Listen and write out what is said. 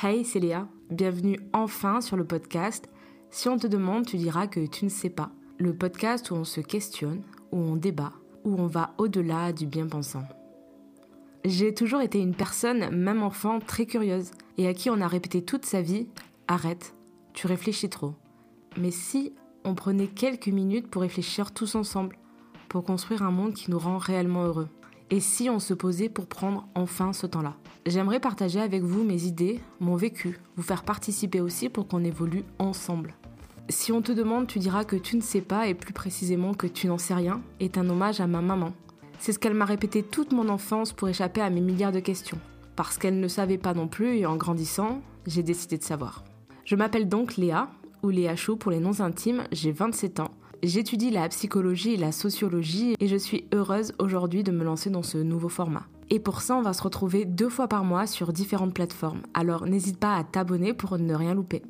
Hey, c'est Léa. Bienvenue enfin sur le podcast. Si on te demande, tu diras que tu ne sais pas. Le podcast où on se questionne, où on débat, où on va au-delà du bien-pensant. J'ai toujours été une personne, même enfant, très curieuse, et à qui on a répété toute sa vie Arrête, tu réfléchis trop. Mais si on prenait quelques minutes pour réfléchir tous ensemble, pour construire un monde qui nous rend réellement heureux Et si on se posait pour prendre enfin ce temps-là? J'aimerais partager avec vous mes idées, mon vécu, vous faire participer aussi pour qu'on évolue ensemble. Si on te demande, tu diras que tu ne sais pas et plus précisément que tu n'en sais rien, est un hommage à ma maman. C'est ce qu'elle m'a répété toute mon enfance pour échapper à mes milliards de questions. Parce qu'elle ne savait pas non plus et en grandissant, j'ai décidé de savoir. Je m'appelle donc Léa, ou Léa Chou pour les noms intimes, j'ai 27 ans. J'étudie la psychologie et la sociologie et je suis heureuse aujourd'hui de me lancer dans ce nouveau format. Et pour ça, on va se retrouver deux fois par mois sur différentes plateformes. Alors n'hésite pas à t'abonner pour ne rien louper.